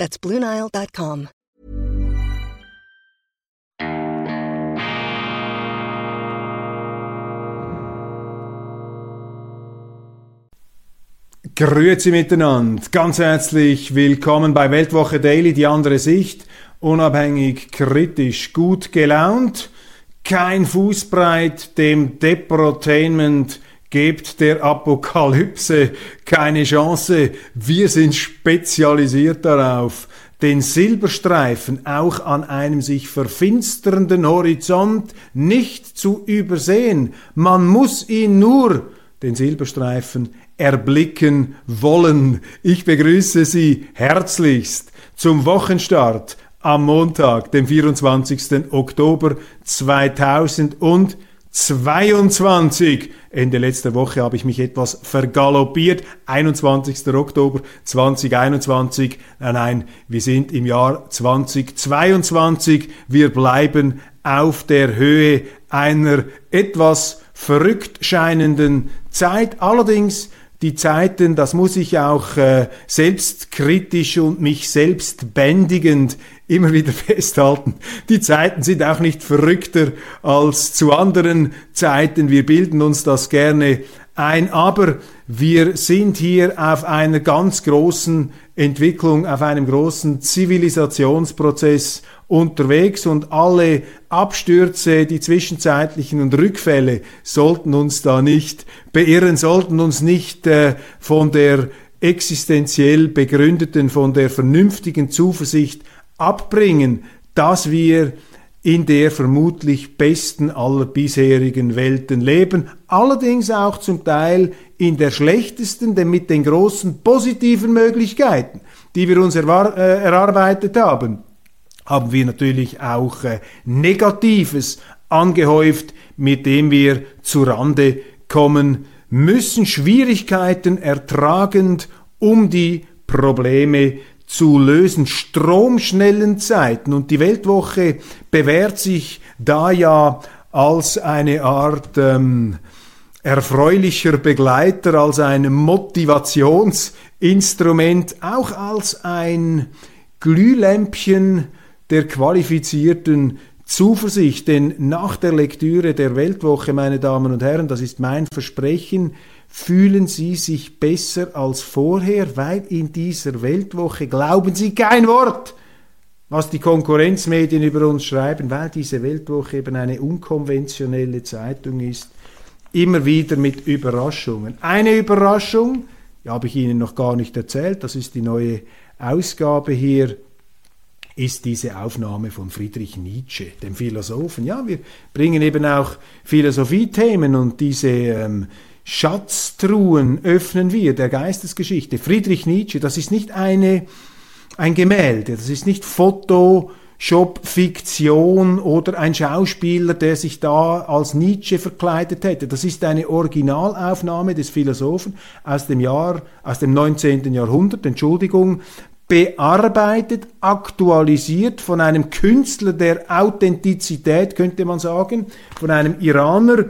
That's BlueNile.com. Grüezi miteinander, ganz herzlich willkommen bei Weltwoche Daily, die andere Sicht, unabhängig, kritisch, gut gelaunt, kein Fußbreit, dem Deprotainment gebt der Apokalypse keine Chance, wir sind spezialisiert darauf, den Silberstreifen auch an einem sich verfinsternden Horizont nicht zu übersehen. Man muss ihn nur, den Silberstreifen, erblicken wollen. Ich begrüße Sie herzlichst zum Wochenstart am Montag, dem 24. Oktober 2022. Ende letzter Woche habe ich mich etwas vergaloppiert. 21. Oktober 2021. Nein, nein, wir sind im Jahr 2022. Wir bleiben auf der Höhe einer etwas verrückt scheinenden Zeit. Allerdings die Zeiten, das muss ich auch äh, selbstkritisch und mich selbst bändigend immer wieder festhalten. Die Zeiten sind auch nicht verrückter als zu anderen Zeiten. Wir bilden uns das gerne ein, aber wir sind hier auf einer ganz großen Entwicklung, auf einem großen Zivilisationsprozess unterwegs und alle Abstürze, die zwischenzeitlichen und Rückfälle sollten uns da nicht beirren, sollten uns nicht äh, von der existenziell begründeten, von der vernünftigen Zuversicht abbringen, dass wir in der vermutlich besten aller bisherigen Welten leben, allerdings auch zum Teil in der schlechtesten, denn mit den großen positiven Möglichkeiten, die wir uns äh, erarbeitet haben, haben wir natürlich auch äh, Negatives angehäuft, mit dem wir zu Rande kommen müssen, Schwierigkeiten ertragend, um die Probleme zu lösen, stromschnellen Zeiten. Und die Weltwoche bewährt sich da ja als eine Art ähm, erfreulicher Begleiter, als ein Motivationsinstrument, auch als ein Glühlämpchen der qualifizierten Zuversicht. Denn nach der Lektüre der Weltwoche, meine Damen und Herren, das ist mein Versprechen, fühlen Sie sich besser als vorher, weil in dieser Weltwoche glauben Sie kein Wort, was die Konkurrenzmedien über uns schreiben, weil diese Weltwoche eben eine unkonventionelle Zeitung ist, immer wieder mit Überraschungen. Eine Überraschung, die habe ich Ihnen noch gar nicht erzählt, das ist die neue Ausgabe hier, ist diese Aufnahme von Friedrich Nietzsche, dem Philosophen. Ja, wir bringen eben auch Philosophiethemen und diese ähm, Schatztruhen öffnen wir der Geistesgeschichte. Friedrich Nietzsche, das ist nicht eine, ein Gemälde, das ist nicht Photoshop, Fiktion oder ein Schauspieler, der sich da als Nietzsche verkleidet hätte. Das ist eine Originalaufnahme des Philosophen aus dem Jahr, aus dem 19. Jahrhundert, Entschuldigung, bearbeitet, aktualisiert von einem Künstler der Authentizität, könnte man sagen, von einem Iraner,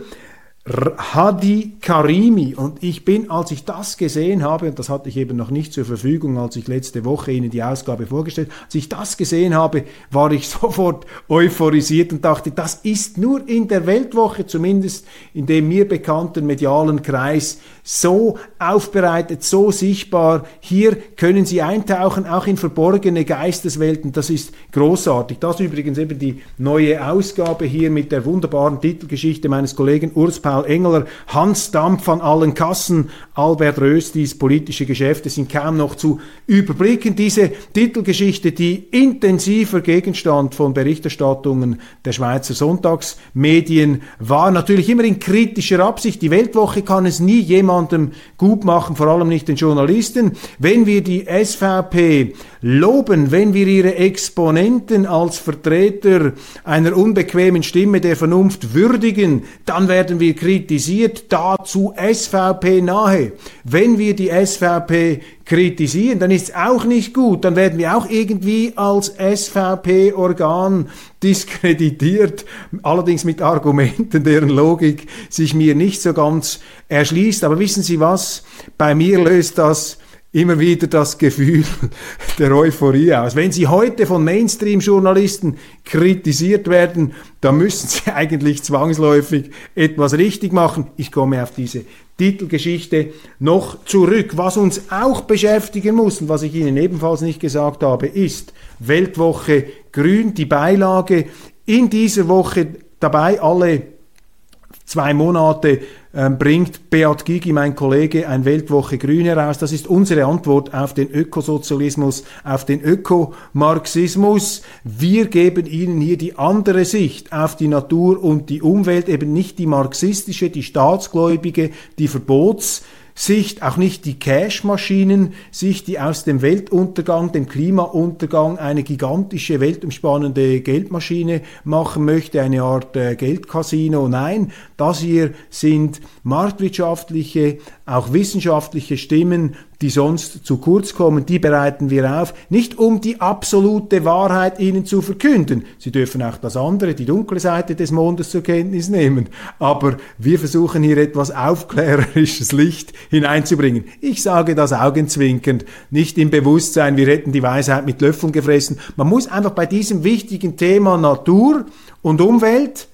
Hadi Karimi. Und ich bin, als ich das gesehen habe, und das hatte ich eben noch nicht zur Verfügung, als ich letzte Woche Ihnen die Ausgabe vorgestellt habe, als ich das gesehen habe, war ich sofort euphorisiert und dachte, das ist nur in der Weltwoche, zumindest in dem mir bekannten medialen Kreis, so aufbereitet, so sichtbar. Hier können Sie eintauchen, auch in verborgene Geisteswelten. Das ist großartig. Das ist übrigens eben die neue Ausgabe hier mit der wunderbaren Titelgeschichte meines Kollegen Urs Paul Engeler. Hans Dampf an allen Kassen. Albert Röstis politische Geschäfte sind kaum noch zu überblicken. Diese Titelgeschichte, die intensiver Gegenstand von Berichterstattungen der Schweizer Sonntagsmedien war, natürlich immer in kritischer Absicht. Die Weltwoche kann es nie jemand jemandem gut machen, vor allem nicht den Journalisten. Wenn wir die SVP loben, wenn wir ihre Exponenten als Vertreter einer unbequemen Stimme der Vernunft würdigen, dann werden wir kritisiert, dazu SVP nahe. Wenn wir die SVP kritisieren, dann ist es auch nicht gut. Dann werden wir auch irgendwie als SVP-Organ diskreditiert, allerdings mit Argumenten, deren Logik sich mir nicht so ganz erschließt. Aber wissen Sie was? Bei mir löst das immer wieder das Gefühl der Euphorie aus. Wenn Sie heute von Mainstream-Journalisten kritisiert werden, dann müssen Sie eigentlich zwangsläufig etwas richtig machen. Ich komme auf diese Titelgeschichte noch zurück. Was uns auch beschäftigen muss und was ich Ihnen ebenfalls nicht gesagt habe, ist Weltwoche Grün, die Beilage. In dieser Woche dabei alle zwei Monate bringt Beat Gigi, mein Kollege, ein Weltwoche Grün heraus. Das ist unsere Antwort auf den Ökosozialismus, auf den Ökomarxismus. Wir geben Ihnen hier die andere Sicht auf die Natur und die Umwelt, eben nicht die marxistische, die staatsgläubige, die Verbots Sicht, auch nicht die Cash-Maschinen-Sicht, die aus dem Weltuntergang, dem Klimauntergang eine gigantische, weltumspannende Geldmaschine machen möchte, eine Art äh, Geldcasino. Nein, das hier sind marktwirtschaftliche, auch wissenschaftliche Stimmen, die sonst zu kurz kommen, die bereiten wir auf, nicht um die absolute Wahrheit ihnen zu verkünden. Sie dürfen auch das andere, die dunkle Seite des Mondes zur Kenntnis nehmen, aber wir versuchen hier etwas aufklärerisches Licht hineinzubringen. Ich sage das augenzwinkernd, nicht im Bewusstsein, wir hätten die Weisheit mit Löffeln gefressen. Man muss einfach bei diesem wichtigen Thema Natur und Umwelt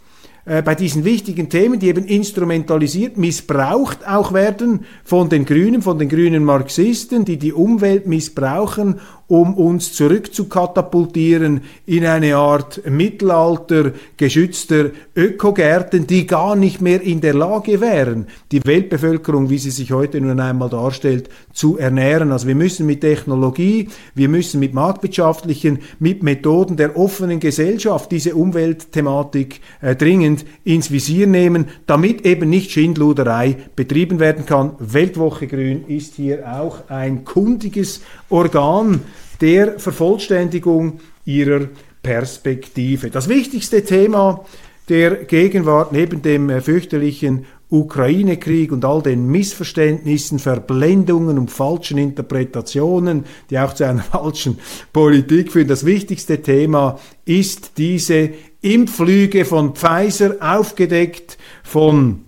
äh, bei diesen wichtigen Themen, die eben instrumentalisiert, missbraucht auch werden von den Grünen, von den grünen Marxisten, die die Umwelt missbrauchen, um uns zurückzukatapultieren in eine Art Mittelalter geschützter Ökogärten, die gar nicht mehr in der Lage wären, die Weltbevölkerung, wie sie sich heute nun einmal darstellt, zu ernähren. Also wir müssen mit Technologie, wir müssen mit marktwirtschaftlichen, mit Methoden der offenen Gesellschaft diese Umweltthematik äh, dringend ins Visier nehmen, damit eben nicht Schindluderei betrieben werden kann. Weltwoche Grün ist hier auch ein kundiges Organ, der Vervollständigung ihrer Perspektive. Das wichtigste Thema der Gegenwart neben dem äh, fürchterlichen Ukraine-Krieg und all den Missverständnissen, Verblendungen und falschen Interpretationen, die auch zu einer falschen Politik führen. Das wichtigste Thema ist diese Impflüge von Pfizer, aufgedeckt von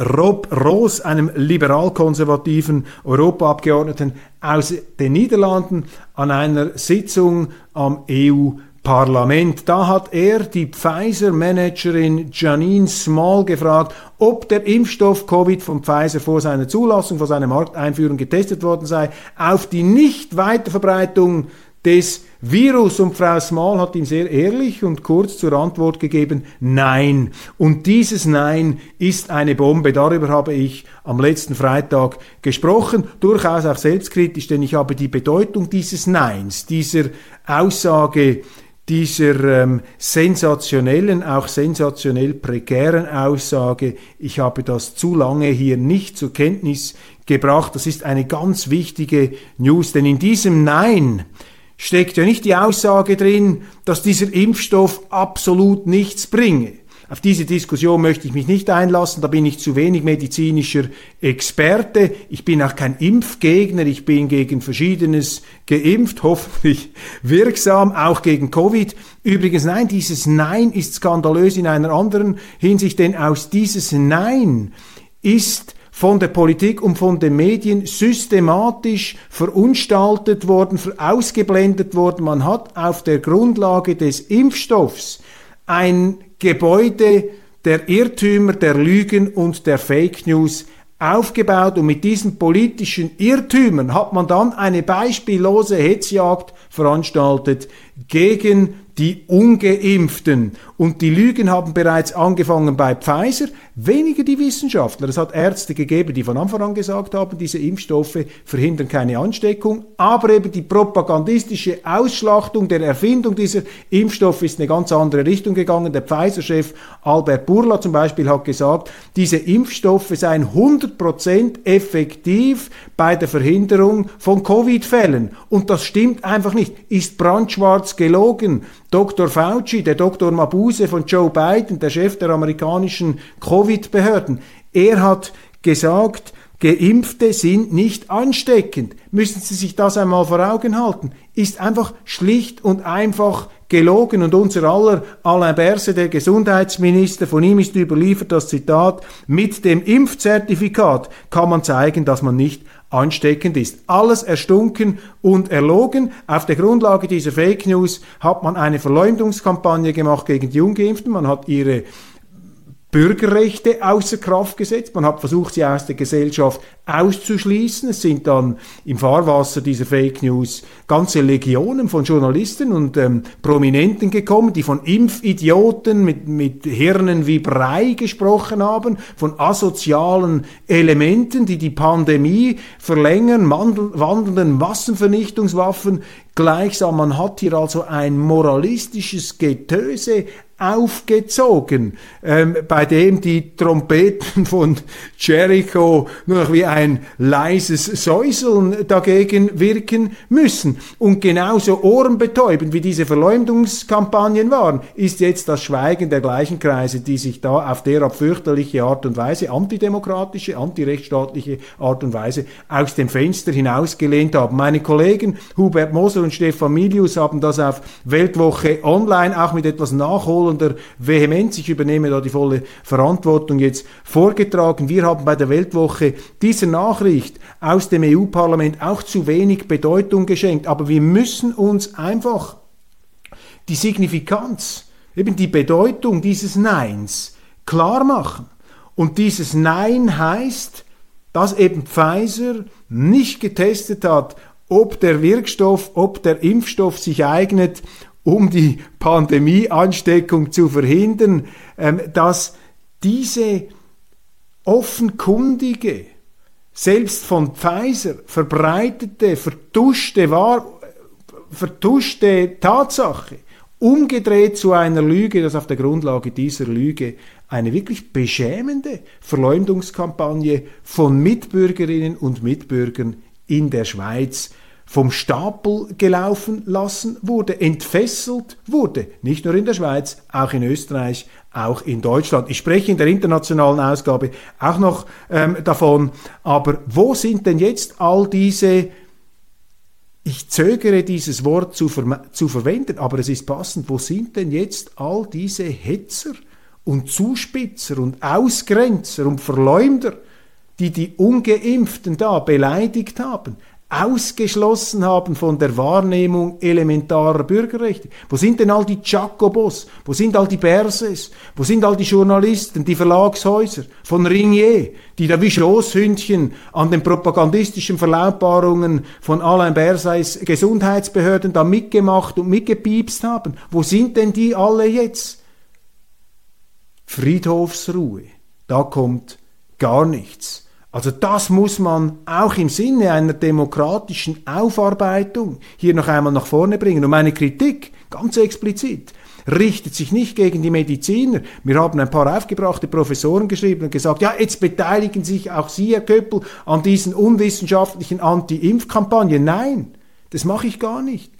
Rob Roos, einem liberal-konservativen Europaabgeordneten aus den Niederlanden, an einer Sitzung am EU-Parlament. Da hat er die Pfizer-Managerin Janine Small gefragt, ob der Impfstoff Covid von Pfizer vor seiner Zulassung, vor seiner Markteinführung getestet worden sei, auf die Nicht-Weiterverbreitung des Virus. Und Frau Small hat ihm sehr ehrlich und kurz zur Antwort gegeben, nein. Und dieses Nein ist eine Bombe. Darüber habe ich am letzten Freitag gesprochen, durchaus auch selbstkritisch, denn ich habe die Bedeutung dieses Neins, dieser Aussage, dieser ähm, sensationellen, auch sensationell prekären Aussage, ich habe das zu lange hier nicht zur Kenntnis gebracht. Das ist eine ganz wichtige News, denn in diesem Nein steckt ja nicht die Aussage drin, dass dieser Impfstoff absolut nichts bringe. Auf diese Diskussion möchte ich mich nicht einlassen, da bin ich zu wenig medizinischer Experte. Ich bin auch kein Impfgegner, ich bin gegen Verschiedenes geimpft, hoffentlich wirksam, auch gegen Covid. Übrigens, nein, dieses Nein ist skandalös in einer anderen Hinsicht, denn aus dieses Nein ist von der Politik und von den Medien systematisch verunstaltet worden, ausgeblendet worden. Man hat auf der Grundlage des Impfstoffs ein Gebäude der Irrtümer, der Lügen und der Fake News aufgebaut und mit diesen politischen Irrtümern hat man dann eine beispiellose Hetzjagd veranstaltet gegen die ungeimpften. Und die Lügen haben bereits angefangen bei Pfizer. Weniger die Wissenschaftler. Es hat Ärzte gegeben, die von Anfang an gesagt haben, diese Impfstoffe verhindern keine Ansteckung, aber eben die propagandistische Ausschlachtung der Erfindung dieser Impfstoffe ist eine ganz andere Richtung gegangen. Der Pfizer-Chef Albert Burla zum Beispiel hat gesagt, diese Impfstoffe seien 100% effektiv bei der Verhinderung von Covid-Fällen. Und das stimmt einfach nicht, ist brandschwarz gelogen. Dr. Fauci, der Dr. Mabuse von Joe Biden, der Chef der amerikanischen Covid-Behörden, er hat gesagt, Geimpfte sind nicht ansteckend. Müssen Sie sich das einmal vor Augen halten. Ist einfach schlicht und einfach gelogen und unser aller Alain Berset, der Gesundheitsminister, von ihm ist überliefert das Zitat, mit dem Impfzertifikat kann man zeigen, dass man nicht ansteckend ist. Alles erstunken und erlogen. Auf der Grundlage dieser Fake News hat man eine Verleumdungskampagne gemacht gegen die Ungeimpften. Man hat ihre Bürgerrechte außer Kraft gesetzt. Man hat versucht, sie aus der Gesellschaft auszuschließen. Es sind dann im Fahrwasser dieser Fake News ganze Legionen von Journalisten und ähm, Prominenten gekommen, die von Impfidioten mit, mit Hirnen wie Brei gesprochen haben, von asozialen Elementen, die die Pandemie verlängern, wandelnden Massenvernichtungswaffen. Gleichsam, man hat hier also ein moralistisches Getöse aufgezogen, ähm, bei dem die Trompeten von Jericho nur noch wie ein leises Säuseln dagegen wirken müssen. Und genauso ohrenbetäubend wie diese Verleumdungskampagnen waren, ist jetzt das Schweigen der gleichen Kreise, die sich da auf derart fürchterliche Art und Weise, antidemokratische, antirechtsstaatliche Art und Weise aus dem Fenster hinausgelehnt haben. Meine Kollegen Hubert Moser und Stefan Milius haben das auf Weltwoche Online auch mit etwas Nachholen der Vehemenz, ich übernehme da die volle Verantwortung jetzt vorgetragen. Wir haben bei der Weltwoche dieser Nachricht aus dem EU-Parlament auch zu wenig Bedeutung geschenkt, aber wir müssen uns einfach die Signifikanz, eben die Bedeutung dieses Neins klar machen. Und dieses Nein heißt, dass eben Pfizer nicht getestet hat, ob der Wirkstoff, ob der Impfstoff sich eignet, um die Pandemieansteckung zu verhindern, ähm, dass diese offenkundige, selbst von Pfizer verbreitete, vertuschte, Wahr vertuschte Tatsache umgedreht zu einer Lüge, dass auf der Grundlage dieser Lüge eine wirklich beschämende Verleumdungskampagne von Mitbürgerinnen und Mitbürgern in der Schweiz vom Stapel gelaufen lassen wurde, entfesselt wurde, nicht nur in der Schweiz, auch in Österreich, auch in Deutschland. Ich spreche in der internationalen Ausgabe auch noch ähm, davon, aber wo sind denn jetzt all diese ich zögere dieses Wort zu, ver zu verwenden, aber es ist passend. Wo sind denn jetzt all diese Hetzer und Zuspitzer und Ausgrenzer und Verleumder, die die Ungeimpften da beleidigt haben? Ausgeschlossen haben von der Wahrnehmung elementarer Bürgerrechte. Wo sind denn all die Jacobos? Wo sind all die Berses? Wo sind all die Journalisten, die Verlagshäuser von Ringier, die da wie Schoßhündchen an den propagandistischen Verlautbarungen von Alain Berseys Gesundheitsbehörden da mitgemacht und mitgepiepst haben? Wo sind denn die alle jetzt? Friedhofsruhe. Da kommt gar nichts. Also das muss man auch im Sinne einer demokratischen Aufarbeitung hier noch einmal nach vorne bringen. Und meine Kritik, ganz explizit, richtet sich nicht gegen die Mediziner. Wir haben ein paar aufgebrachte Professoren geschrieben und gesagt, ja, jetzt beteiligen sich auch Sie, Herr Köppel, an diesen unwissenschaftlichen Anti-Impf-Kampagnen. Nein, das mache ich gar nicht.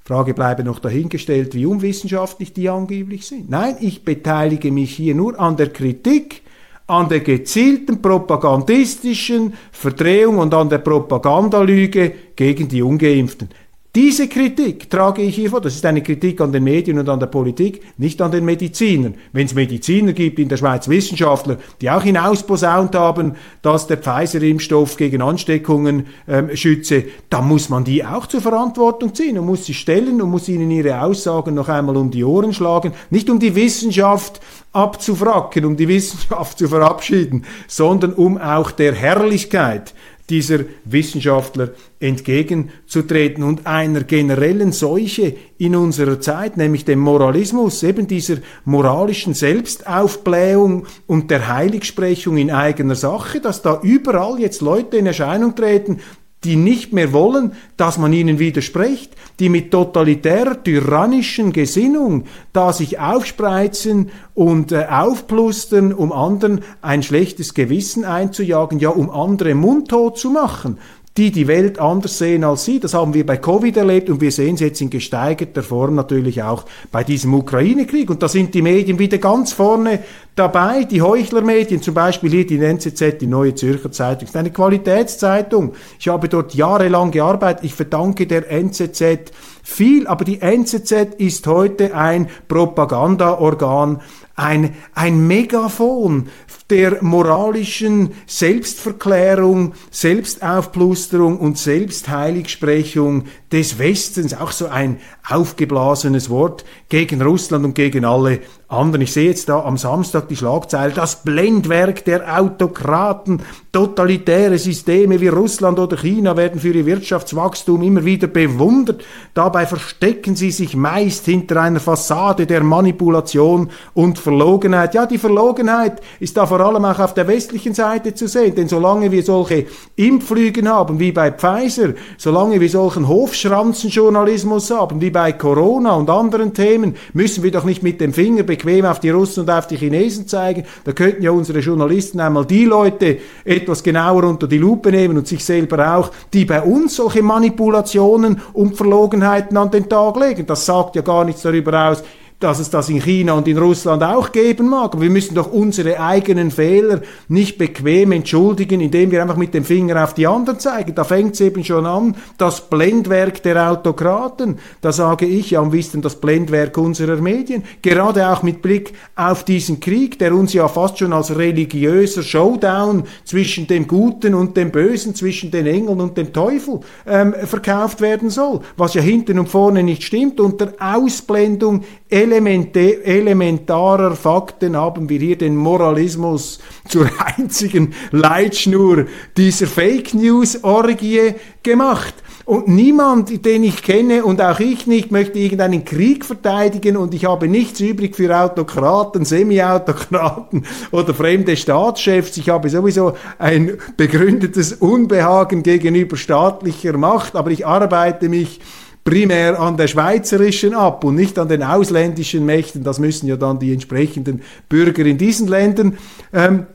Frage bleibe noch dahingestellt, wie unwissenschaftlich die angeblich sind. Nein, ich beteilige mich hier nur an der Kritik an der gezielten propagandistischen Verdrehung und an der Propagandalüge gegen die Ungeimpften. Diese Kritik trage ich hier vor. Das ist eine Kritik an den Medien und an der Politik, nicht an den Medizinern. Wenn es Mediziner gibt in der Schweiz, Wissenschaftler, die auch hinausposaunt haben, dass der Pfizer-Impfstoff gegen Ansteckungen ähm, schütze, dann muss man die auch zur Verantwortung ziehen und muss sie stellen und muss ihnen ihre Aussagen noch einmal um die Ohren schlagen. Nicht um die Wissenschaft abzufracken, um die Wissenschaft zu verabschieden, sondern um auch der Herrlichkeit dieser Wissenschaftler entgegenzutreten und einer generellen Seuche in unserer Zeit, nämlich dem Moralismus, eben dieser moralischen Selbstaufblähung und der Heiligsprechung in eigener Sache, dass da überall jetzt Leute in Erscheinung treten, die nicht mehr wollen, dass man ihnen widerspricht, die mit totalitärer, tyrannischen Gesinnung da sich aufspreizen und äh, aufplustern, um anderen ein schlechtes Gewissen einzujagen, ja, um andere mundtot zu machen die die Welt anders sehen als sie. Das haben wir bei Covid erlebt und wir sehen es jetzt in gesteigerter Form natürlich auch bei diesem Ukraine-Krieg. Und da sind die Medien wieder ganz vorne dabei. Die Heuchlermedien, zum Beispiel hier die NZZ, die Neue Zürcher Zeitung, ist eine Qualitätszeitung. Ich habe dort jahrelang gearbeitet. Ich verdanke der NZZ viel, aber die NZZ ist heute ein Propagandaorgan ein, ein Megafon der moralischen Selbstverklärung, Selbstaufplusterung und Selbstheiligsprechung des Westens, auch so ein aufgeblasenes Wort gegen Russland und gegen alle anderen. Ich sehe jetzt da am Samstag die Schlagzeile, das Blendwerk der Autokraten, totalitäre Systeme wie Russland oder China werden für ihr Wirtschaftswachstum immer wieder bewundert. Dabei verstecken sie sich meist hinter einer Fassade der Manipulation und Verlogenheit. Ja, die Verlogenheit ist da vor allem auch auf der westlichen Seite zu sehen, denn solange wir solche Impflügen haben wie bei Pfizer, solange wir solchen Hofschranzenjournalismus haben wie bei Corona und anderen Themen, müssen wir doch nicht mit dem Finger bequem auf die Russen und auf die Chinesen zeigen. Da könnten ja unsere Journalisten einmal die Leute etwas genauer unter die Lupe nehmen und sich selber auch, die bei uns solche Manipulationen und Verlogenheiten an den Tag legen. Das sagt ja gar nichts darüber aus, dass es das in China und in Russland auch geben mag. Aber wir müssen doch unsere eigenen Fehler nicht bequem entschuldigen, indem wir einfach mit dem Finger auf die anderen zeigen. Da fängt es eben schon an, das Blendwerk der Autokraten. Da sage ich ja am besten das Blendwerk unserer Medien. Gerade auch mit Blick auf diesen Krieg, der uns ja fast schon als religiöser Showdown zwischen dem Guten und dem Bösen, zwischen den Engeln und dem Teufel ähm, verkauft werden soll. Was ja hinten und vorne nicht stimmt, unter Ausblendung elementarer Fakten haben wir hier den Moralismus zur einzigen Leitschnur dieser Fake News Orgie gemacht. Und niemand, den ich kenne und auch ich nicht, möchte irgendeinen Krieg verteidigen und ich habe nichts übrig für Autokraten, Semi-Autokraten oder fremde Staatschefs. Ich habe sowieso ein begründetes Unbehagen gegenüber staatlicher Macht, aber ich arbeite mich primär an der schweizerischen ab und nicht an den ausländischen Mächten. Das müssen ja dann die entsprechenden Bürger in diesen Ländern ähm,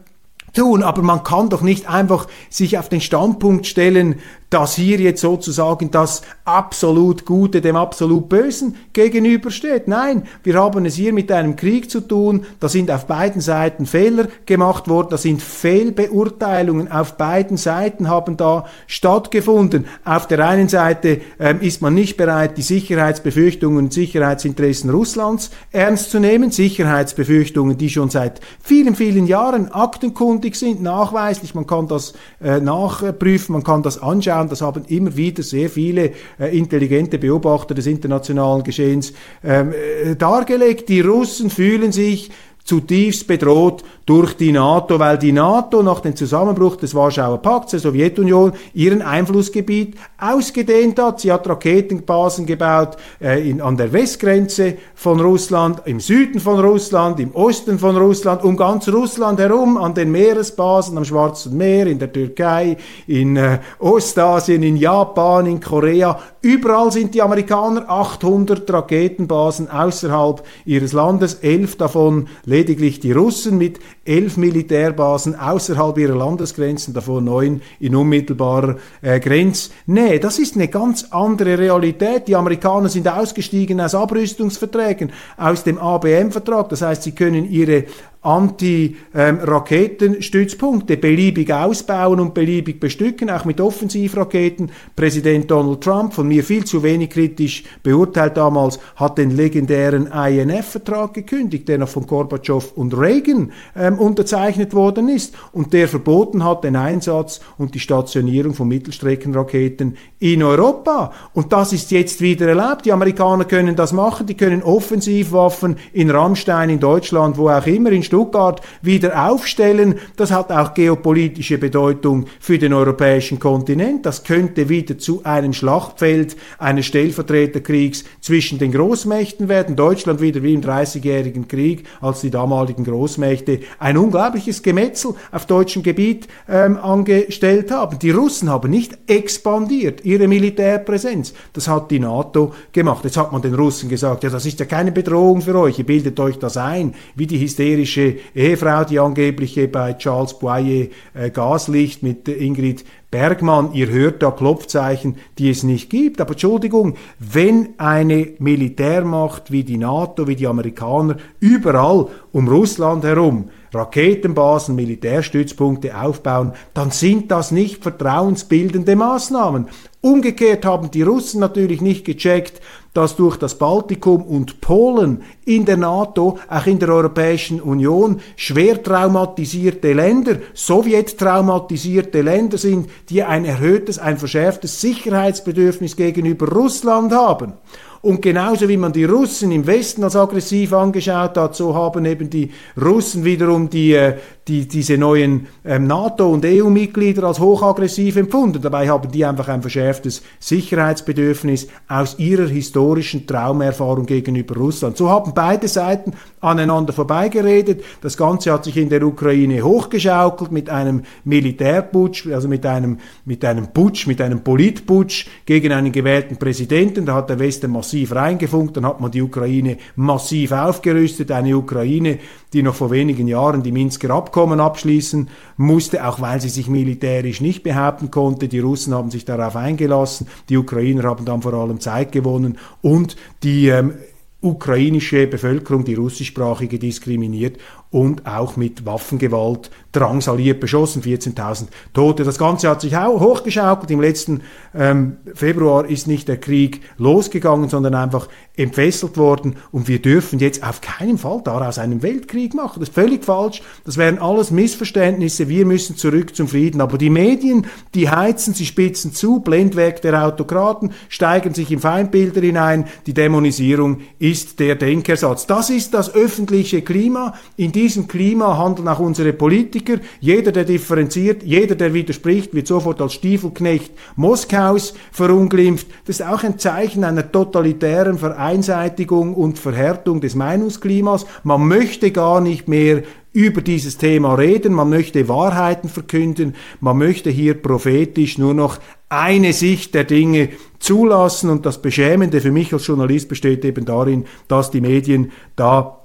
tun. Aber man kann doch nicht einfach sich auf den Standpunkt stellen, dass hier jetzt sozusagen das absolut Gute dem absolut Bösen gegenübersteht. Nein, wir haben es hier mit einem Krieg zu tun, da sind auf beiden Seiten Fehler gemacht worden, da sind Fehlbeurteilungen auf beiden Seiten haben da stattgefunden. Auf der einen Seite ähm, ist man nicht bereit, die Sicherheitsbefürchtungen und Sicherheitsinteressen Russlands ernst zu nehmen, Sicherheitsbefürchtungen, die schon seit vielen, vielen Jahren aktenkundig sind, nachweislich, man kann das äh, nachprüfen, man kann das anschauen, anschauen, das haben immer wieder sehr viele äh, intelligente Beobachter des internationalen Geschehens ähm, äh, dargelegt. Die Russen fühlen sich zutiefst bedroht durch die NATO, weil die NATO nach dem Zusammenbruch des Warschauer Pakts der Sowjetunion ihren Einflussgebiet ausgedehnt hat. Sie hat Raketenbasen gebaut äh, in, an der Westgrenze von Russland, im Süden von Russland, im Osten von Russland, um ganz Russland herum, an den Meeresbasen am Schwarzen Meer, in der Türkei, in äh, Ostasien, in Japan, in Korea. Überall sind die Amerikaner 800 Raketenbasen außerhalb ihres Landes, elf davon lediglich die Russen mit elf Militärbasen außerhalb ihrer Landesgrenzen, davon neun in unmittelbarer äh, Grenznähe. Das ist eine ganz andere Realität. Die Amerikaner sind ausgestiegen aus Abrüstungsverträgen, aus dem ABM-Vertrag. Das heißt, sie können ihre Anti-Raketenstützpunkte beliebig ausbauen und beliebig bestücken, auch mit Offensivraketen. Präsident Donald Trump, von mir viel zu wenig kritisch beurteilt damals, hat den legendären INF-Vertrag gekündigt, der noch von Gorbatschow und Reagan ähm, unterzeichnet worden ist und der verboten hat den Einsatz und die Stationierung von Mittelstreckenraketen in Europa. Und das ist jetzt wieder erlaubt. Die Amerikaner können das machen, die können Offensivwaffen in Rammstein in Deutschland, wo auch immer, in Stuttgart wieder aufstellen. Das hat auch geopolitische Bedeutung für den europäischen Kontinent. Das könnte wieder zu einem Schlachtfeld eines Stellvertreterkriegs zwischen den Großmächten werden. Deutschland wieder wie im Dreißigjährigen Krieg, als die damaligen Großmächte ein unglaubliches Gemetzel auf deutschem Gebiet ähm, angestellt haben. Die Russen haben nicht expandiert ihre Militärpräsenz. Das hat die NATO gemacht. Jetzt hat man den Russen gesagt, ja, das ist ja keine Bedrohung für euch, ihr bildet euch das ein, wie die hysterische Ehefrau, die angebliche bei Charles Boyer äh, Gaslicht mit Ingrid Bergmann, ihr hört da Klopfzeichen, die es nicht gibt. Aber Entschuldigung, wenn eine Militärmacht wie die NATO, wie die Amerikaner überall um Russland herum Raketenbasen, Militärstützpunkte aufbauen, dann sind das nicht vertrauensbildende Maßnahmen. Umgekehrt haben die Russen natürlich nicht gecheckt, dass durch das Baltikum und Polen in der NATO, auch in der Europäischen Union, schwer traumatisierte Länder, Sowjet traumatisierte Länder sind, die ein erhöhtes, ein verschärftes Sicherheitsbedürfnis gegenüber Russland haben. Und genauso wie man die Russen im Westen als aggressiv angeschaut hat, so haben eben die Russen wiederum die, äh, die, diese neuen ähm, NATO- und EU-Mitglieder als hochaggressiv empfunden. Dabei haben die einfach ein verschärftes Sicherheitsbedürfnis aus ihrer historischen Traumerfahrung gegenüber Russland. So haben beide Seiten aneinander vorbeigeredet. Das Ganze hat sich in der Ukraine hochgeschaukelt mit einem Militärputsch, also mit einem, mit einem Putsch, mit einem Politputsch gegen einen gewählten Präsidenten. Da hat der Westen massiv reingefunkt, dann hat man die Ukraine massiv aufgerüstet. Eine Ukraine, die noch vor wenigen Jahren die Minsker Abkommen abschließen musste, auch weil sie sich militärisch nicht behaupten konnte. Die Russen haben sich darauf eingelassen, die Ukrainer haben dann vor allem Zeit gewonnen und die ähm, ukrainische Bevölkerung, die russischsprachige, diskriminiert und auch mit Waffengewalt drangsaliert beschossen, 14.000 Tote. Das Ganze hat sich auch hochgeschaukelt. Im letzten ähm, Februar ist nicht der Krieg losgegangen, sondern einfach entfesselt worden. Und wir dürfen jetzt auf keinen Fall daraus einen Weltkrieg machen. Das ist völlig falsch. Das wären alles Missverständnisse. Wir müssen zurück zum Frieden. Aber die Medien, die heizen, sie spitzen zu, Blendwerk der Autokraten, steigen sich in Feindbilder hinein. Die Dämonisierung ist der Denkersatz. Das ist das öffentliche Klima. In diesem Klima handeln auch unsere Politiker. Jeder, der differenziert, jeder, der widerspricht, wird sofort als Stiefelknecht Moskaus verunglimpft. Das ist auch ein Zeichen einer totalitären Vereinseitigung und Verhärtung des Meinungsklimas. Man möchte gar nicht mehr über dieses Thema reden, man möchte Wahrheiten verkünden, man möchte hier prophetisch nur noch eine Sicht der Dinge zulassen und das Beschämende für mich als Journalist besteht eben darin, dass die Medien da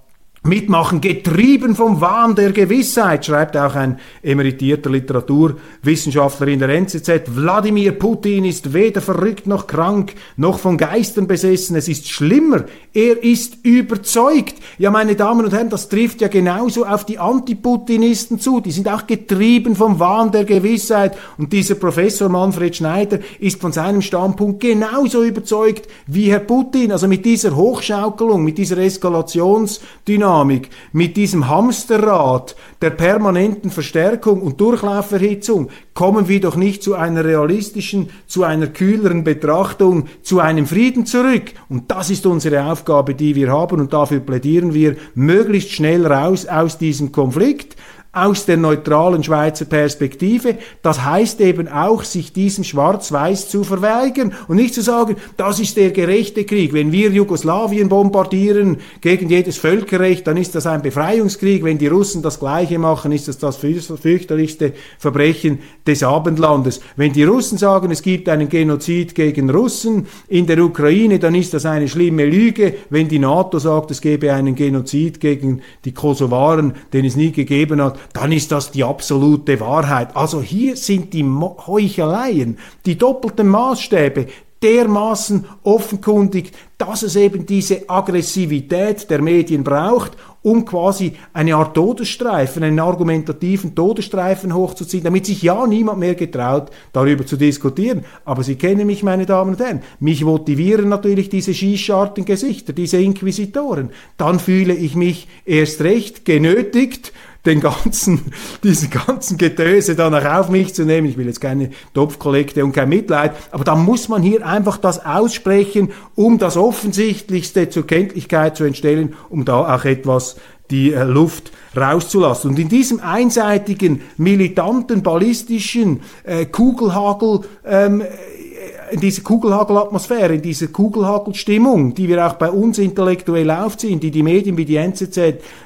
mitmachen, getrieben vom Wahn der Gewissheit, schreibt auch ein emeritierter Literaturwissenschaftler in der NZZ. Wladimir Putin ist weder verrückt noch krank, noch von Geistern besessen. Es ist schlimmer. Er ist überzeugt. Ja, meine Damen und Herren, das trifft ja genauso auf die Antiputinisten zu. Die sind auch getrieben vom Wahn der Gewissheit. Und dieser Professor Manfred Schneider ist von seinem Standpunkt genauso überzeugt wie Herr Putin. Also mit dieser Hochschaukelung, mit dieser Eskalationsdynamik Dynamik, mit diesem Hamsterrad der permanenten Verstärkung und Durchlauferhitzung kommen wir doch nicht zu einer realistischen, zu einer kühleren Betrachtung, zu einem Frieden zurück. Und das ist unsere Aufgabe, die wir haben und dafür plädieren wir möglichst schnell raus aus diesem Konflikt aus der neutralen Schweizer Perspektive. Das heißt eben auch, sich diesem Schwarz-Weiß zu verweigern und nicht zu sagen, das ist der gerechte Krieg. Wenn wir Jugoslawien bombardieren gegen jedes Völkerrecht, dann ist das ein Befreiungskrieg. Wenn die Russen das Gleiche machen, ist das das fürchterlichste Verbrechen des Abendlandes. Wenn die Russen sagen, es gibt einen Genozid gegen Russen in der Ukraine, dann ist das eine schlimme Lüge. Wenn die NATO sagt, es gebe einen Genozid gegen die Kosovaren, den es nie gegeben hat, dann ist das die absolute Wahrheit. Also hier sind die Heucheleien, die doppelten Maßstäbe dermaßen offenkundig, dass es eben diese Aggressivität der Medien braucht, um quasi eine Art Todesstreifen, einen argumentativen Todesstreifen hochzuziehen, damit sich ja niemand mehr getraut, darüber zu diskutieren. Aber Sie kennen mich, meine Damen und Herren. Mich motivieren natürlich diese schießscharten Gesichter, diese Inquisitoren. Dann fühle ich mich erst recht genötigt, den ganzen, diesen ganzen Getöse dann auch auf mich zu nehmen. Ich will jetzt keine Topfkollekte und kein Mitleid, aber da muss man hier einfach das aussprechen, um das Offensichtlichste zur Kenntlichkeit zu entstellen, um da auch etwas die äh, Luft rauszulassen. Und in diesem einseitigen, militanten, ballistischen äh, Kugelhagel ähm, in diese Kugelhagelatmosphäre, in diese Kugelhagelstimmung, die wir auch bei uns intellektuell aufziehen, die die Medien wie die NZZ,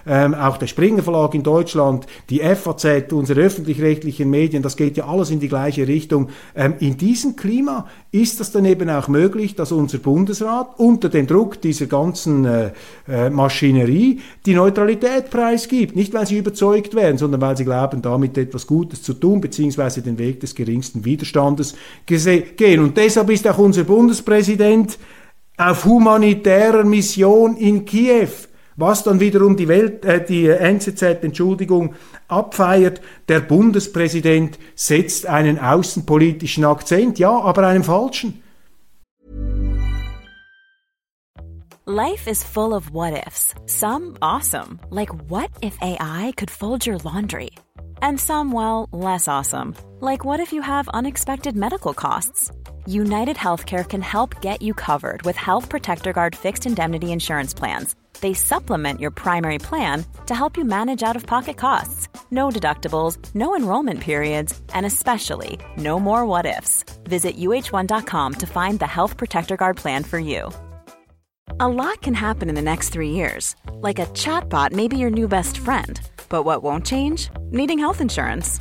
ähm, auch der Springer Verlag in Deutschland, die FAZ, unsere öffentlich-rechtlichen Medien, das geht ja alles in die gleiche Richtung. Ähm, in diesem Klima ist das dann eben auch möglich, dass unser Bundesrat unter dem Druck dieser ganzen äh, äh, Maschinerie die Neutralität preisgibt. Nicht, weil sie überzeugt werden, sondern weil sie glauben, damit etwas Gutes zu tun, beziehungsweise den Weg des geringsten Widerstandes gehen. Und deshalb ist auch unser Bundespräsident auf humanitärer Mission in Kiew was dann wiederum die, Welt, äh, die NZZ, Entschuldigung, abfeiert. Der Bundespräsident setzt einen außenpolitischen Akzent, ja, aber einen falschen. Life is full of what ifs. Some awesome, like what if AI could fold your laundry? And some, well, less awesome, like what if you have unexpected medical costs? United Healthcare can help get you covered with Health Protector Guard fixed indemnity insurance plans They supplement your primary plan to help you manage out of pocket costs. No deductibles, no enrollment periods, and especially no more what ifs. Visit uh1.com to find the Health Protector Guard plan for you. A lot can happen in the next three years. Like a chatbot may be your new best friend. But what won't change? Needing health insurance.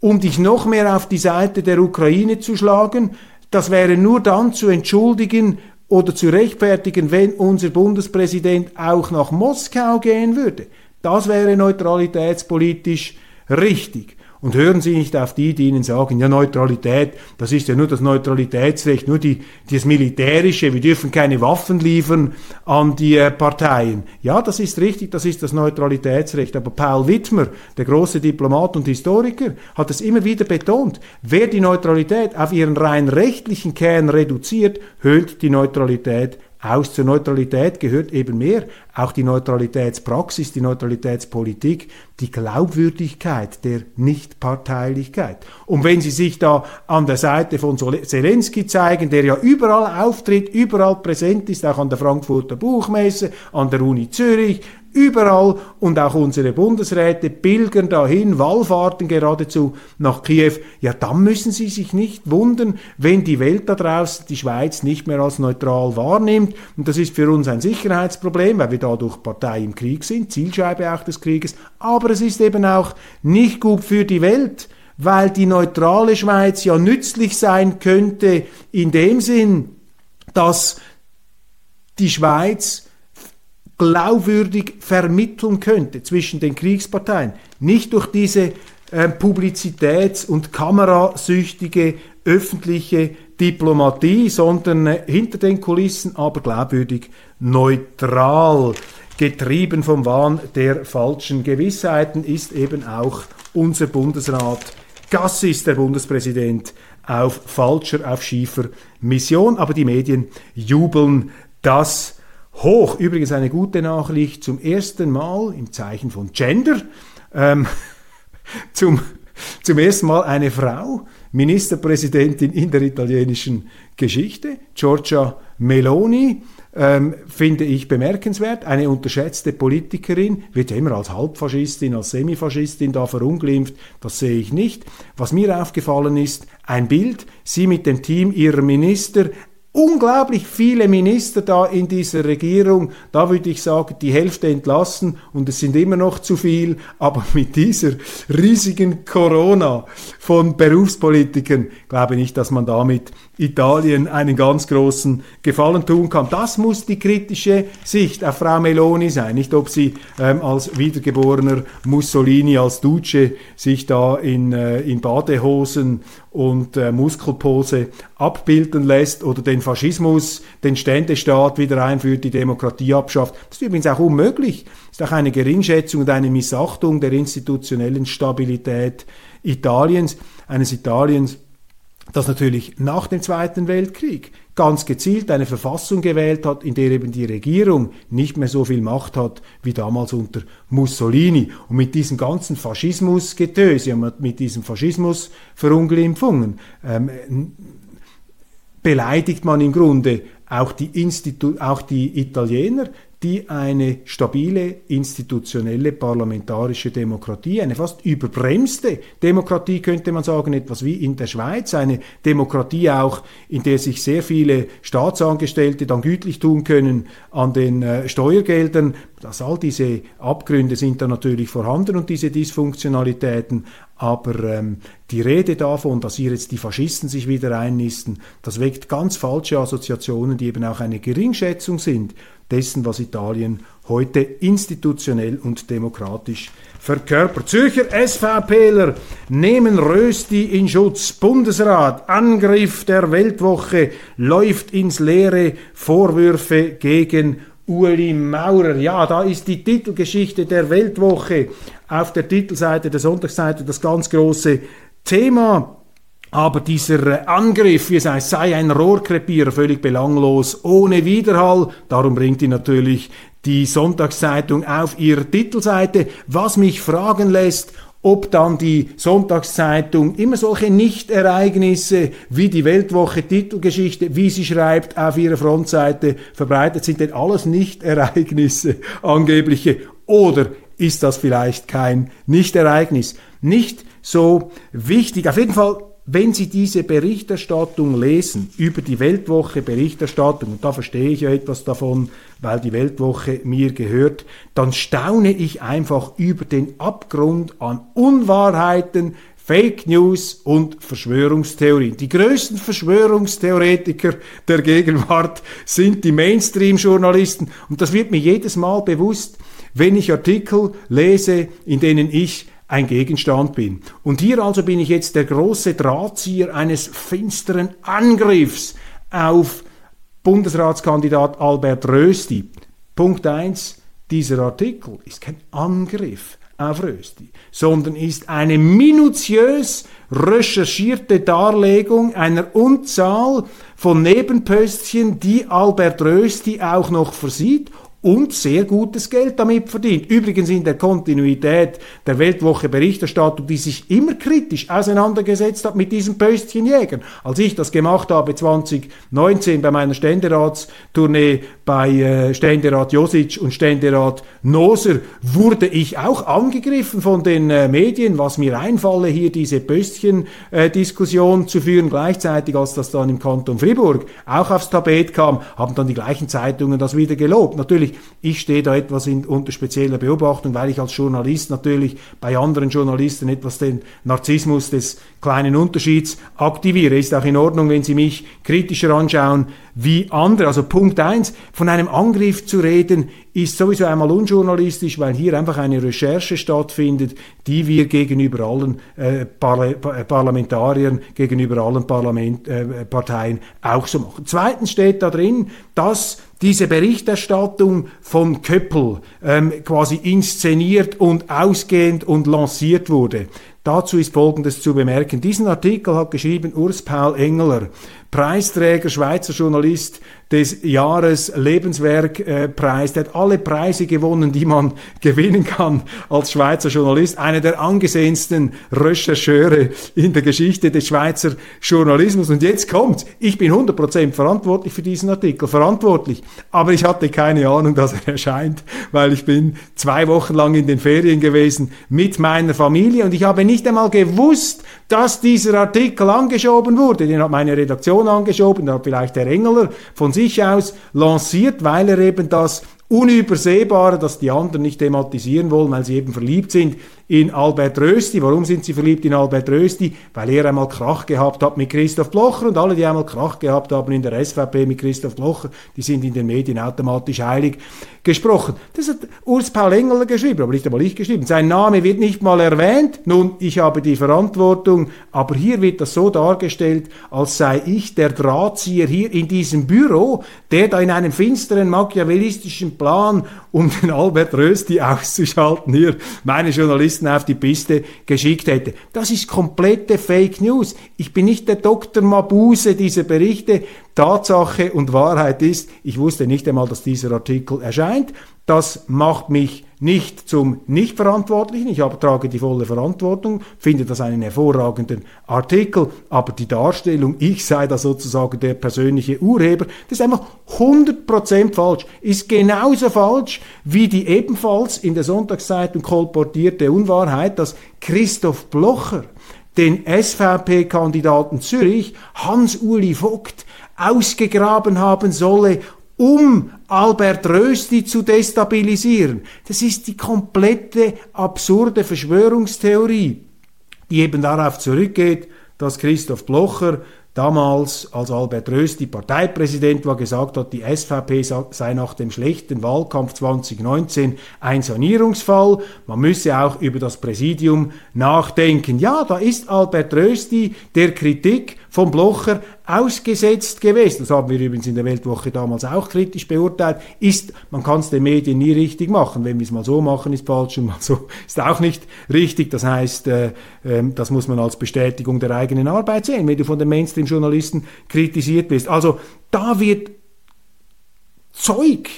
um dich noch mehr auf die Seite der Ukraine zu schlagen, Das wäre nur dann zu entschuldigen oder zu rechtfertigen, wenn unser Bundespräsident auch nach Moskau gehen würde. Das wäre neutralitätspolitisch richtig. Und hören Sie nicht auf die, die Ihnen sagen, ja, Neutralität, das ist ja nur das Neutralitätsrecht, nur die, das Militärische, wir dürfen keine Waffen liefern an die äh, Parteien. Ja, das ist richtig, das ist das Neutralitätsrecht. Aber Paul Wittmer, der große Diplomat und Historiker, hat es immer wieder betont. Wer die Neutralität auf ihren rein rechtlichen Kern reduziert, höhlt die Neutralität aus. Zur Neutralität gehört eben mehr, auch die Neutralitätspraxis, die Neutralitätspolitik, die Glaubwürdigkeit der Nichtparteilichkeit. Und wenn Sie sich da an der Seite von Zelensky zeigen, der ja überall auftritt, überall präsent ist, auch an der Frankfurter Buchmesse, an der Uni Zürich, Überall und auch unsere Bundesräte pilgern dahin, Wallfahrten geradezu nach Kiew. Ja, dann müssen Sie sich nicht wundern, wenn die Welt da draußen die Schweiz nicht mehr als neutral wahrnimmt. Und das ist für uns ein Sicherheitsproblem, weil wir dadurch Partei im Krieg sind, Zielscheibe auch des Krieges. Aber es ist eben auch nicht gut für die Welt, weil die neutrale Schweiz ja nützlich sein könnte in dem Sinn, dass die Schweiz glaubwürdig vermitteln könnte zwischen den Kriegsparteien. Nicht durch diese äh, Publizitäts- und kamerasüchtige öffentliche Diplomatie, sondern äh, hinter den Kulissen aber glaubwürdig neutral. Getrieben vom Wahn der falschen Gewissheiten ist eben auch unser Bundesrat Gassis, der Bundespräsident, auf falscher, auf schiefer Mission. Aber die Medien jubeln das hoch. Übrigens eine gute Nachricht zum ersten Mal im Zeichen von Gender. Ähm, zum, zum ersten Mal eine Frau, Ministerpräsidentin in der italienischen Geschichte, Giorgia Meloni. Ähm, finde ich bemerkenswert. Eine unterschätzte Politikerin wird ja immer als Halbfaschistin, als Semifaschistin da verunglimpft. Das sehe ich nicht. Was mir aufgefallen ist, ein Bild, sie mit dem Team ihrer Minister, unglaublich viele Minister da in dieser Regierung. Da würde ich sagen, die Hälfte entlassen und es sind immer noch zu viel. Aber mit dieser riesigen Corona von Berufspolitikern glaube ich nicht, dass man damit Italien einen ganz großen Gefallen tun kann. Das muss die kritische Sicht auf Frau Meloni sein. Nicht, ob sie ähm, als wiedergeborener Mussolini, als Duce sich da in, äh, in Badehosen und äh, Muskelpose abbilden lässt oder den Faschismus, den Ständestaat wieder einführt, die Demokratie abschafft. Das ist übrigens auch unmöglich. Das ist auch eine Geringschätzung und eine Missachtung der institutionellen Stabilität Italiens, eines Italiens, das natürlich nach dem Zweiten Weltkrieg ganz gezielt eine Verfassung gewählt hat, in der eben die Regierung nicht mehr so viel Macht hat wie damals unter Mussolini. Und mit diesem ganzen Faschismusgetöse, mit diesem Faschismus-Verunglimpfungen, ähm, beleidigt man im Grunde auch die, Institu auch die Italiener, die eine stabile institutionelle parlamentarische Demokratie, eine fast überbremste Demokratie könnte man sagen, etwas wie in der Schweiz, eine Demokratie auch, in der sich sehr viele Staatsangestellte dann gütlich tun können an den äh, Steuergeldern. Dass all diese Abgründe sind da natürlich vorhanden und diese Dysfunktionalitäten, aber ähm, die Rede davon, dass hier jetzt die Faschisten sich wieder einnisten, das weckt ganz falsche Assoziationen, die eben auch eine Geringschätzung sind dessen, was Italien heute institutionell und demokratisch verkörpert. Zürcher SVPler nehmen Rösti in Schutz. Bundesrat, Angriff der Weltwoche läuft ins Leere. Vorwürfe gegen Uli Maurer. Ja, da ist die Titelgeschichte der Weltwoche auf der Titelseite der Sonntagsseite das ganz große Thema. Aber dieser Angriff, wie es heißt, sei ein Rohrkrepierer, völlig belanglos, ohne Widerhall. Darum bringt ihn natürlich die Sonntagszeitung auf ihrer Titelseite, was mich fragen lässt, ob dann die Sonntagszeitung immer solche Nichtereignisse wie die Weltwoche Titelgeschichte, wie sie schreibt, auf ihrer Frontseite verbreitet sind, denn alles Nichtereignisse, angebliche, oder ist das vielleicht kein Nichtereignis? Nicht so wichtig. Auf jeden Fall wenn Sie diese Berichterstattung lesen, über die Weltwoche Berichterstattung, und da verstehe ich ja etwas davon, weil die Weltwoche mir gehört, dann staune ich einfach über den Abgrund an Unwahrheiten, Fake News und Verschwörungstheorien. Die größten Verschwörungstheoretiker der Gegenwart sind die Mainstream-Journalisten und das wird mir jedes Mal bewusst, wenn ich Artikel lese, in denen ich ein Gegenstand bin. Und hier also bin ich jetzt der große Drahtzieher eines finsteren Angriffs auf Bundesratskandidat Albert Rösti. Punkt eins: Dieser Artikel ist kein Angriff auf Rösti, sondern ist eine minutiös recherchierte Darlegung einer Unzahl von Nebenpöstchen, die Albert Rösti auch noch versieht und sehr gutes Geld damit verdient. Übrigens in der Kontinuität der Weltwoche Berichterstattung, die sich immer kritisch auseinandergesetzt hat mit diesen Pöstchenjägern. Als ich das gemacht habe 2019 bei meiner Ständeratstournee bei äh, Ständerat Josic und Ständerat Noser, wurde ich auch angegriffen von den äh, Medien, was mir einfalle, hier diese Pöstchen-Diskussion äh, zu führen. Gleichzeitig, als das dann im Kanton Fribourg auch aufs Tapet kam, haben dann die gleichen Zeitungen das wieder gelobt. Natürlich ich stehe da etwas in, unter spezieller Beobachtung, weil ich als Journalist natürlich bei anderen Journalisten etwas den Narzissmus des kleinen Unterschieds aktiviere. Ist auch in Ordnung, wenn Sie mich kritischer anschauen wie andere. Also Punkt eins: von einem Angriff zu reden, ist sowieso einmal unjournalistisch, weil hier einfach eine Recherche stattfindet, die wir gegenüber allen äh, Parla Parlamentariern, gegenüber allen Parlament, äh, Parteien auch so machen. Zweitens steht da drin, dass diese Berichterstattung von Köppel ähm, quasi inszeniert und ausgehend und lanciert wurde. Dazu ist Folgendes zu bemerken. Diesen Artikel hat geschrieben Urs Paul Engeler, Preisträger, Schweizer Journalist des Jahres, Lebenswerkpreis. Der hat alle Preise gewonnen, die man gewinnen kann als Schweizer Journalist. Einer der angesehensten Rechercheure in der Geschichte des Schweizer Journalismus. Und jetzt kommt's. Ich bin 100% verantwortlich für diesen Artikel. Verantwortlich. Aber ich hatte keine Ahnung, dass er erscheint, weil ich bin zwei Wochen lang in den Ferien gewesen mit meiner Familie und ich habe nicht einmal gewusst, dass dieser Artikel angeschoben wurde. Den hat meine Redaktion angeschoben, hat vielleicht der Engeler von sich aus lanciert, weil er eben das Unübersehbare, dass die anderen nicht thematisieren wollen, weil sie eben verliebt sind in Albert Rösti. Warum sind sie verliebt in Albert Rösti? Weil er einmal Krach gehabt hat mit Christoph Blocher und alle, die einmal Krach gehabt haben in der SVP mit Christoph Blocher, die sind in den Medien automatisch heilig gesprochen. Das hat Urs Paul Engeler geschrieben, aber nicht einmal ich geschrieben. Sein Name wird nicht mal erwähnt. Nun, ich habe die Verantwortung, aber hier wird das so dargestellt, als sei ich der Drahtzieher hier in diesem Büro, der da in einem finsteren machiavellistischen Plan, um den Albert Rösti auszuschalten, hier meine Journalisten auf die Piste geschickt hätte. Das ist komplette Fake News. Ich bin nicht der Dr. Mabuse dieser Berichte. Tatsache und Wahrheit ist, ich wusste nicht einmal, dass dieser Artikel erscheint. Das macht mich nicht zum Nichtverantwortlichen. Ich trage die volle Verantwortung, finde das einen hervorragenden Artikel, aber die Darstellung, ich sei da sozusagen der persönliche Urheber, das ist einfach 100% falsch. Ist genauso falsch wie die ebenfalls in der Sonntagszeitung kolportierte Unwahrheit, dass Christoph Blocher den SVP-Kandidaten Zürich, Hans-Uli Vogt, ausgegraben haben solle, um Albert Rösti zu destabilisieren. Das ist die komplette absurde Verschwörungstheorie, die eben darauf zurückgeht, dass Christoph Blocher damals, als Albert Rösti Parteipräsident war, gesagt hat, die SVP sei nach dem schlechten Wahlkampf 2019 ein Sanierungsfall. Man müsse auch über das Präsidium nachdenken. Ja, da ist Albert Rösti der Kritik vom Blocher ausgesetzt gewesen. Das haben wir übrigens in der Weltwoche damals auch kritisch beurteilt. Ist, man kann es den Medien nie richtig machen. Wenn wir es mal so machen, ist falsch und mal so ist auch nicht richtig. Das heißt, äh, äh, das muss man als Bestätigung der eigenen Arbeit sehen, wenn du von den Mainstream-Journalisten kritisiert bist. Also da wird Zeug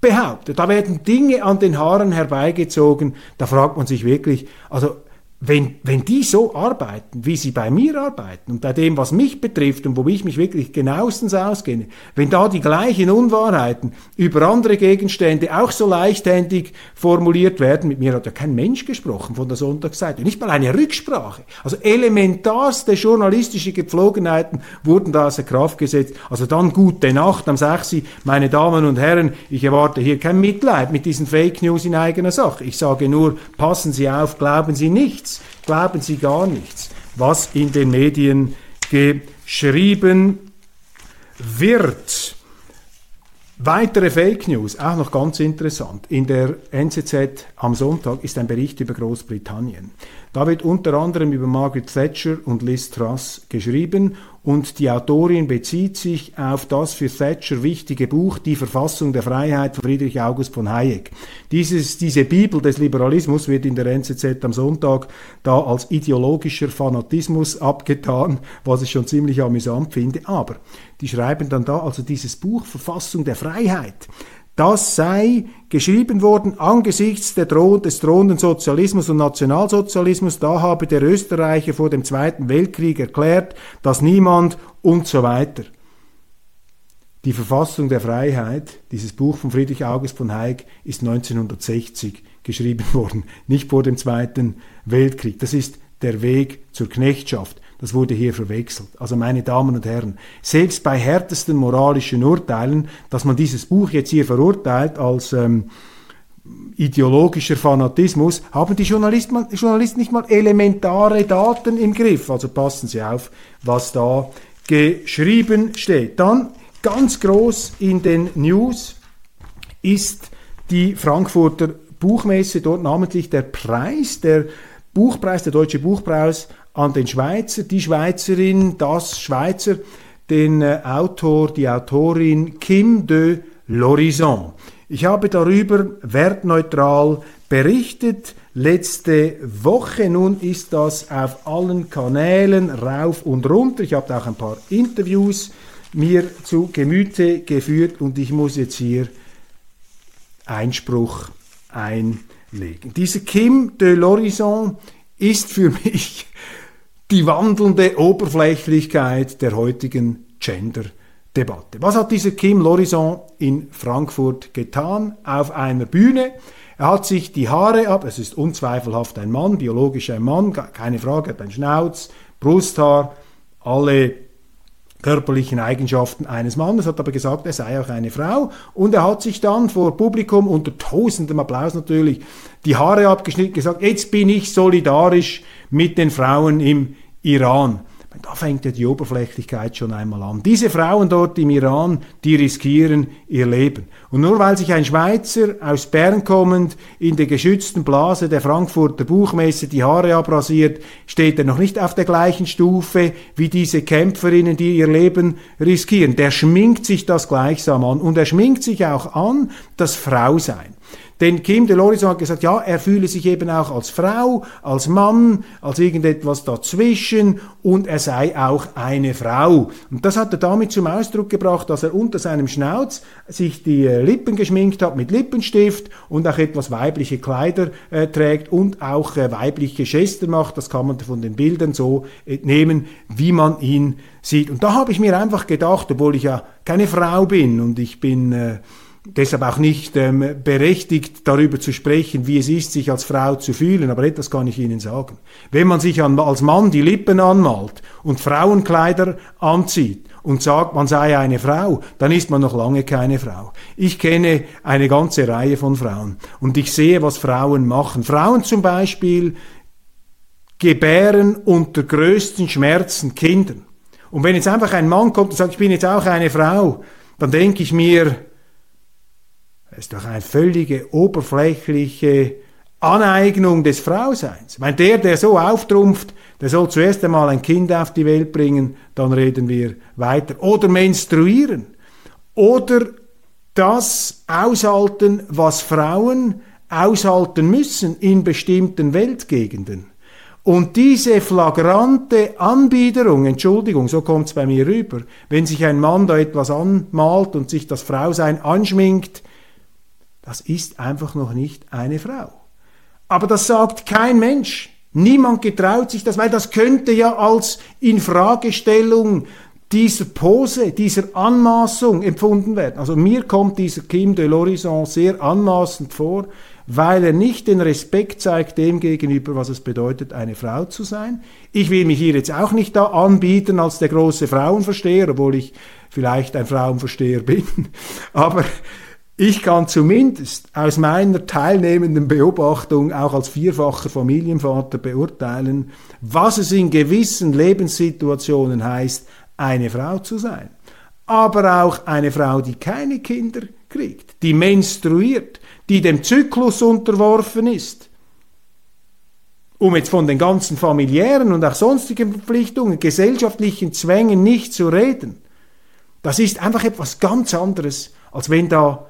behauptet, da werden Dinge an den Haaren herbeigezogen, da fragt man sich wirklich, also wenn, wenn die so arbeiten, wie sie bei mir arbeiten und bei dem, was mich betrifft und wo ich mich wirklich genauestens auskenne, wenn da die gleichen Unwahrheiten über andere Gegenstände auch so leichthändig formuliert werden, mit mir hat ja kein Mensch gesprochen von der Sonntagsseite, nicht mal eine Rücksprache. Also elementarste journalistische Gepflogenheiten wurden da außer Kraft gesetzt. Also dann gute Nacht am 6. Meine Damen und Herren, ich erwarte hier kein Mitleid mit diesen Fake News in eigener Sache. Ich sage nur, passen Sie auf, glauben Sie nichts nichts, glauben Sie gar nichts, was in den Medien geschrieben wird. Weitere Fake News, auch noch ganz interessant. In der NZZ am Sonntag ist ein Bericht über Großbritannien. Da wird unter anderem über Margaret Thatcher und Liz Truss geschrieben und die Autorin bezieht sich auf das für Thatcher wichtige Buch Die Verfassung der Freiheit von Friedrich August von Hayek. Dieses, diese Bibel des Liberalismus wird in der NZZ am Sonntag da als ideologischer Fanatismus abgetan, was ich schon ziemlich amüsant finde. Aber die schreiben dann da also dieses Buch Verfassung der Freiheit das sei geschrieben worden angesichts Droh des drohenden Sozialismus und Nationalsozialismus. Da habe der Österreicher vor dem Zweiten Weltkrieg erklärt, dass niemand und so weiter. Die Verfassung der Freiheit, dieses Buch von Friedrich August von Hayek, ist 1960 geschrieben worden, nicht vor dem Zweiten Weltkrieg. Das ist der Weg zur Knechtschaft. Das wurde hier verwechselt. Also meine Damen und Herren, selbst bei härtesten moralischen Urteilen, dass man dieses Buch jetzt hier verurteilt als ähm, ideologischer Fanatismus, haben die Journalisten, Journalisten nicht mal elementare Daten im Griff. Also passen Sie auf, was da geschrieben steht. Dann ganz groß in den News ist die Frankfurter Buchmesse, dort namentlich der Preis, der Buchpreis, der Deutsche Buchpreis an den Schweizer, die Schweizerin, das Schweizer, den äh, Autor, die Autorin Kim de Lorison. Ich habe darüber wertneutral berichtet. Letzte Woche nun ist das auf allen Kanälen rauf und runter. Ich habe auch ein paar Interviews mir zu Gemüte geführt und ich muss jetzt hier Einspruch einlegen. Diese Kim de Lorison ist für mich die wandelnde Oberflächlichkeit der heutigen Gender-Debatte. Was hat dieser Kim Lorison in Frankfurt getan? Auf einer Bühne? Er hat sich die Haare ab, es ist unzweifelhaft ein Mann, biologisch ein Mann, keine Frage, hat einen Schnauz, Brusthaar, alle körperlichen Eigenschaften eines Mannes, hat aber gesagt, er sei auch eine Frau. Und er hat sich dann vor Publikum unter tosendem Applaus natürlich die Haare abgeschnitten, gesagt, jetzt bin ich solidarisch mit den Frauen im Iran. Da fängt ja die Oberflächlichkeit schon einmal an. Diese Frauen dort im Iran, die riskieren ihr Leben. Und nur weil sich ein Schweizer aus Bern kommend in der geschützten Blase der Frankfurter Buchmesse die Haare abrasiert, steht er noch nicht auf der gleichen Stufe wie diese Kämpferinnen, die ihr Leben riskieren. Der schminkt sich das gleichsam an und er schminkt sich auch an, das Frausein. Denn Kim de hat gesagt, ja, er fühle sich eben auch als Frau, als Mann, als irgendetwas dazwischen und er sei auch eine Frau. Und das hat er damit zum Ausdruck gebracht, dass er unter seinem Schnauz sich die äh, Lippen geschminkt hat mit Lippenstift und auch etwas weibliche Kleider äh, trägt und auch äh, weibliche Gesten macht. Das kann man von den Bildern so entnehmen, wie man ihn sieht. Und da habe ich mir einfach gedacht, obwohl ich ja keine Frau bin und ich bin äh, deshalb auch nicht ähm, berechtigt, darüber zu sprechen, wie es ist, sich als Frau zu fühlen, aber etwas kann ich Ihnen sagen. Wenn man sich an, als Mann die Lippen anmalt und Frauenkleider anzieht und sagt, man sei eine Frau, dann ist man noch lange keine Frau. Ich kenne eine ganze Reihe von Frauen und ich sehe, was Frauen machen. Frauen zum Beispiel gebären unter größten Schmerzen Kindern. Und wenn jetzt einfach ein Mann kommt und sagt, ich bin jetzt auch eine Frau, dann denke ich mir, das ist doch eine völlige oberflächliche Aneignung des Frauseins. Ich meine, der, der so auftrumpft, der soll zuerst einmal ein Kind auf die Welt bringen, dann reden wir weiter. Oder menstruieren. Oder das aushalten, was Frauen aushalten müssen in bestimmten Weltgegenden. Und diese flagrante Anbiederung, Entschuldigung, so kommt es bei mir rüber, wenn sich ein Mann da etwas anmalt und sich das Frausein anschminkt, das ist einfach noch nicht eine Frau. Aber das sagt kein Mensch. Niemand getraut sich das, weil das könnte ja als Infragestellung dieser Pose, dieser Anmaßung empfunden werden. Also mir kommt dieser Kim de l'Horizon sehr anmaßend vor, weil er nicht den Respekt zeigt dem gegenüber, was es bedeutet, eine Frau zu sein. Ich will mich hier jetzt auch nicht da anbieten als der große Frauenversteher, obwohl ich vielleicht ein Frauenversteher bin. Aber ich kann zumindest aus meiner teilnehmenden Beobachtung auch als vierfacher Familienvater beurteilen, was es in gewissen Lebenssituationen heißt, eine Frau zu sein. Aber auch eine Frau, die keine Kinder kriegt, die menstruiert, die dem Zyklus unterworfen ist. Um jetzt von den ganzen familiären und auch sonstigen Verpflichtungen, gesellschaftlichen Zwängen nicht zu reden. Das ist einfach etwas ganz anderes, als wenn da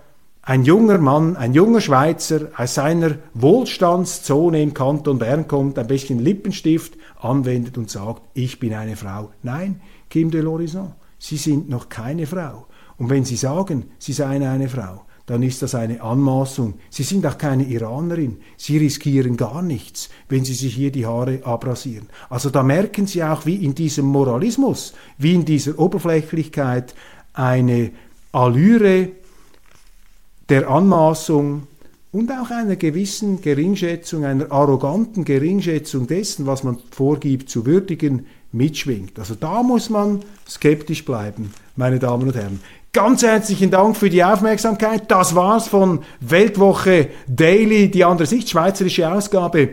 ein junger Mann, ein junger Schweizer aus seiner Wohlstandszone im Kanton Bern kommt, ein bisschen Lippenstift anwendet und sagt, ich bin eine Frau. Nein, Kim de l'Horizon, Sie sind noch keine Frau. Und wenn Sie sagen, Sie seien eine Frau, dann ist das eine Anmaßung. Sie sind auch keine Iranerin. Sie riskieren gar nichts, wenn Sie sich hier die Haare abrasieren. Also da merken Sie auch, wie in diesem Moralismus, wie in dieser Oberflächlichkeit eine Allüre der Anmaßung und auch einer gewissen Geringschätzung, einer arroganten Geringschätzung dessen, was man vorgibt zu würdigen, mitschwingt. Also da muss man skeptisch bleiben, meine Damen und Herren. Ganz herzlichen Dank für die Aufmerksamkeit. Das war's von Weltwoche Daily, die andere Sicht, schweizerische Ausgabe.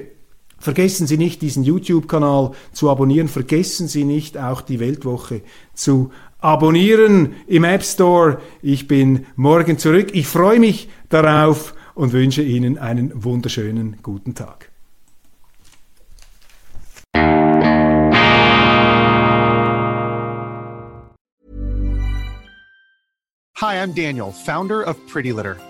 Vergessen Sie nicht, diesen YouTube-Kanal zu abonnieren. Vergessen Sie nicht, auch die Weltwoche zu abonnieren im App Store. Ich bin morgen zurück. Ich freue mich darauf und wünsche Ihnen einen wunderschönen guten Tag. Hi, I'm Daniel, founder of Pretty Litter.